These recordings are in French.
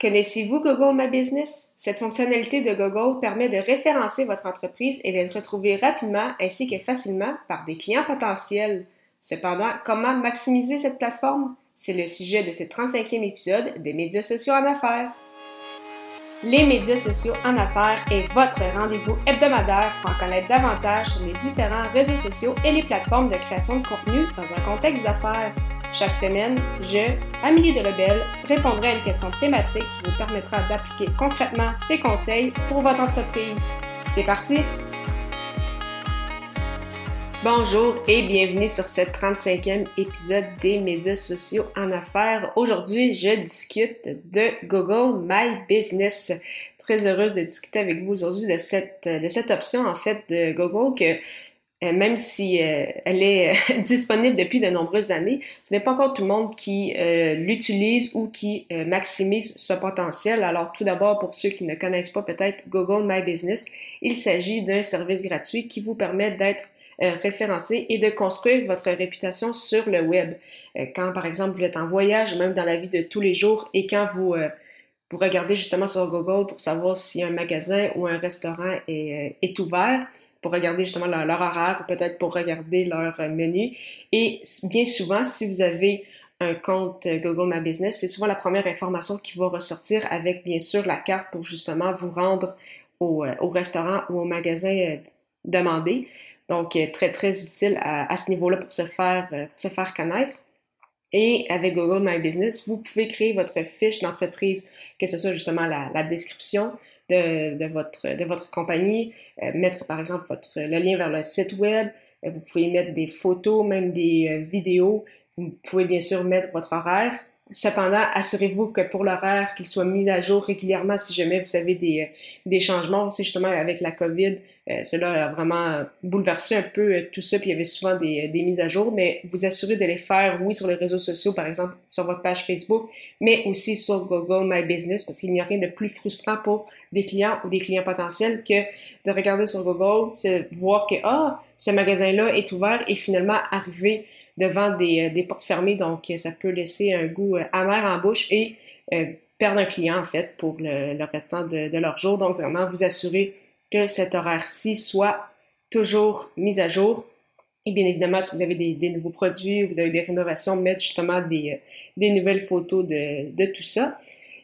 Connaissez-vous Google My Business? Cette fonctionnalité de Google permet de référencer votre entreprise et de retrouver rapidement ainsi que facilement par des clients potentiels. Cependant, comment maximiser cette plateforme? C'est le sujet de ce 35e épisode des médias sociaux en affaires. Les médias sociaux en affaires est votre rendez-vous hebdomadaire pour en connaître davantage sur les différents réseaux sociaux et les plateformes de création de contenu dans un contexte d'affaires. Chaque semaine, je, Amélie de Lebel, répondrai à une question thématique qui vous permettra d'appliquer concrètement ces conseils pour votre entreprise. C'est parti! Bonjour et bienvenue sur ce 35e épisode des médias sociaux en affaires. Aujourd'hui, je discute de Google My Business. Très heureuse de discuter avec vous aujourd'hui de cette, de cette option en fait de Google que même si euh, elle est euh, disponible depuis de nombreuses années, ce n'est pas encore tout le monde qui l'utilise ou qui maximise ce potentiel. Alors tout d'abord, pour ceux qui ne connaissent pas peut-être Google My Business, il s'agit d'un service gratuit qui vous permet d'être référencé et de construire votre réputation sur le web. quand par exemple vous êtes en voyage, même dans la vie de tous les jours, et quand vous vous regardez justement sur Google pour savoir si un magasin ou un restaurant est, est ouvert, pour regarder justement leur, horaire ou peut-être pour regarder leur euh, menu. Et bien souvent, si vous avez un compte euh, Google My Business, c'est souvent la première information qui va ressortir avec bien sûr la carte pour justement vous rendre au, euh, au restaurant ou au magasin demandé. Donc, très, très utile à, ce niveau-là pour se faire, se faire connaître. Et avec Google My Business, vous pouvez créer votre fiche d'entreprise, que ce soit justement la description, de, votre, de votre compagnie, euh, mettre par exemple votre, le lien vers le site web, euh, vous pouvez mettre des photos, même des euh, vidéos, vous pouvez bien sûr mettre votre horaire. Cependant, assurez-vous que pour l'horaire, qu'il soit mis à jour régulièrement si jamais vous avez des, des changements. C'est justement avec la COVID, euh, cela a vraiment bouleversé un peu euh, tout ça, puis il y avait souvent des, mises à jour, mais vous assurez de les faire, oui, sur les réseaux sociaux, par exemple, sur votre page Facebook, mais aussi sur Google My Business, parce qu'il n'y a rien de plus frustrant pour des clients ou des clients potentiels que de regarder sur Google, voir que, ah, ce magasin-là est ouvert et finalement arriver devant des, euh, portes fermées, donc ça peut laisser un goût amer en bouche et perdre un client, en fait, pour le, restant de, de leur jour. Donc, vraiment, vous assurer que cet horaire-ci soit toujours mis à jour. Et bien évidemment, si vous avez des, nouveaux produits, vous avez des rénovations, mettre justement des, euh, nouvelles photos de, tout ça.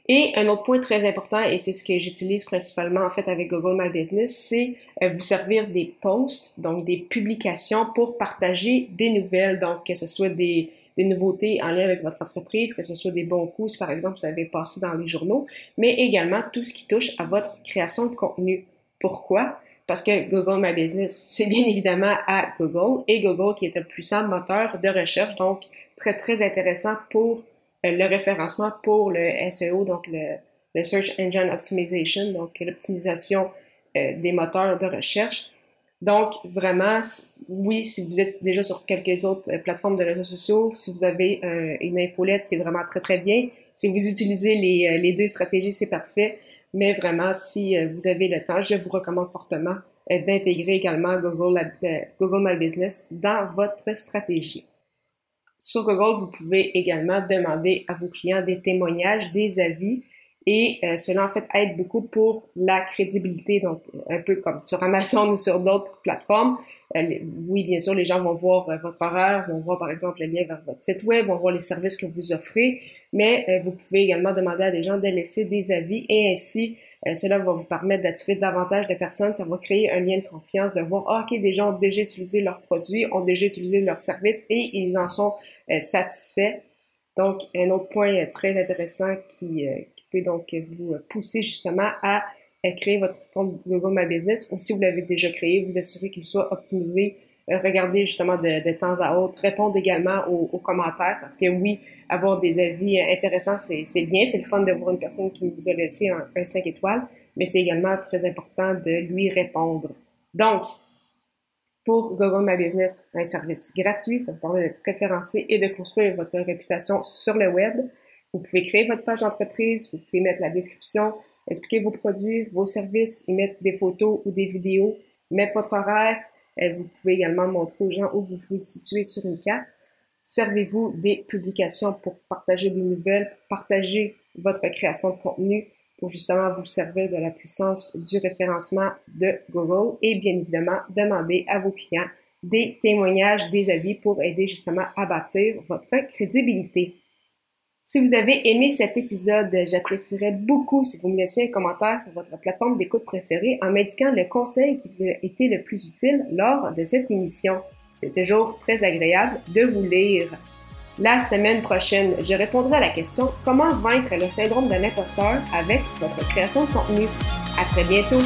Et un autre point très important, et c'est ce que j'utilise principalement en fait avec Google My Business, c'est euh, vous servir des posts, donc des publications pour partager des nouvelles, donc que ce soit des, des nouveautés en lien avec votre entreprise, que ce soit des bons coups, par exemple vous avez passé dans les journaux, mais également tout ce qui touche à votre création de contenu. Pourquoi? Parce que Google My Business, c'est bien évidemment à Google et Google qui est un puissant moteur de recherche, donc très très intéressant pour euh, le référencement, pour le SEO, donc le, Search Engine Optimization, donc l'optimisation euh, des moteurs de recherche. Donc, vraiment, oui, si vous êtes déjà sur quelques autres euh, plateformes de réseaux sociaux, si vous avez une infolette, c'est vraiment très, très bien. Si vous utilisez les, les deux stratégies, c'est parfait. Mais vraiment, si euh, vous avez le temps, je vous recommande fortement euh, d'intégrer également Google, euh, Google My Business dans votre stratégie. Sur Google, vous pouvez également demander à vos clients des témoignages, des avis, et cela en fait aide beaucoup pour la crédibilité, donc un peu comme sur Amazon ou sur d'autres plateformes. Oui, bien sûr, les gens vont voir votre horaire, vont voir par exemple le lien vers votre site web, vont voir les services que vous offrez, mais vous pouvez également demander à des gens de laisser des avis et ainsi cela va vous permettre d'attirer davantage de personnes, ça va créer un lien de confiance, de voir, ah, ok, des gens ont déjà utilisé leurs produits, ont déjà utilisé leurs services et ils en sont satisfaits. Donc, un autre point très intéressant qui, donc vous pousser justement à créer votre compte Google My Business ou si vous l'avez déjà créé, vous assurez qu'il soit optimisé. Euh, regardez justement de, temps à autre, répondre également aux, commentaires parce que oui, avoir des avis intéressants, c'est bien, c'est le fun de voir une personne qui nous a laissé un, un 5 étoiles, mais c'est également très important de lui répondre. Donc, pour Google My Business, un service gratuit, ça vous permet d'être référencé et de construire votre réputation sur le web. Vous pouvez créer votre page d'entreprise, vous pouvez mettre la description, expliquer vos produits, vos services, mettre des photos ou des vidéos, mettre votre horaire. Euh, vous pouvez également montrer aux gens où vous vous situez sur une carte. Servez-vous des publications pour partager des nouvelles, partager votre création de contenu pour justement vous servir de la puissance du référencement de Google et bien évidemment demander à vos clients des témoignages, des avis pour aider justement à bâtir votre crédibilité. Si vous avez aimé cet épisode, j'apprécierais beaucoup si vous me laissiez un commentaire sur votre plateforme d'écoute préférée en m'indiquant le conseil qui vous a été le plus utile lors de cette émission. C'est toujours très agréable de vous lire. La semaine prochaine, je répondrai à la question comment vaincre le syndrome de l'imposteur avec votre création de contenu. À très bientôt!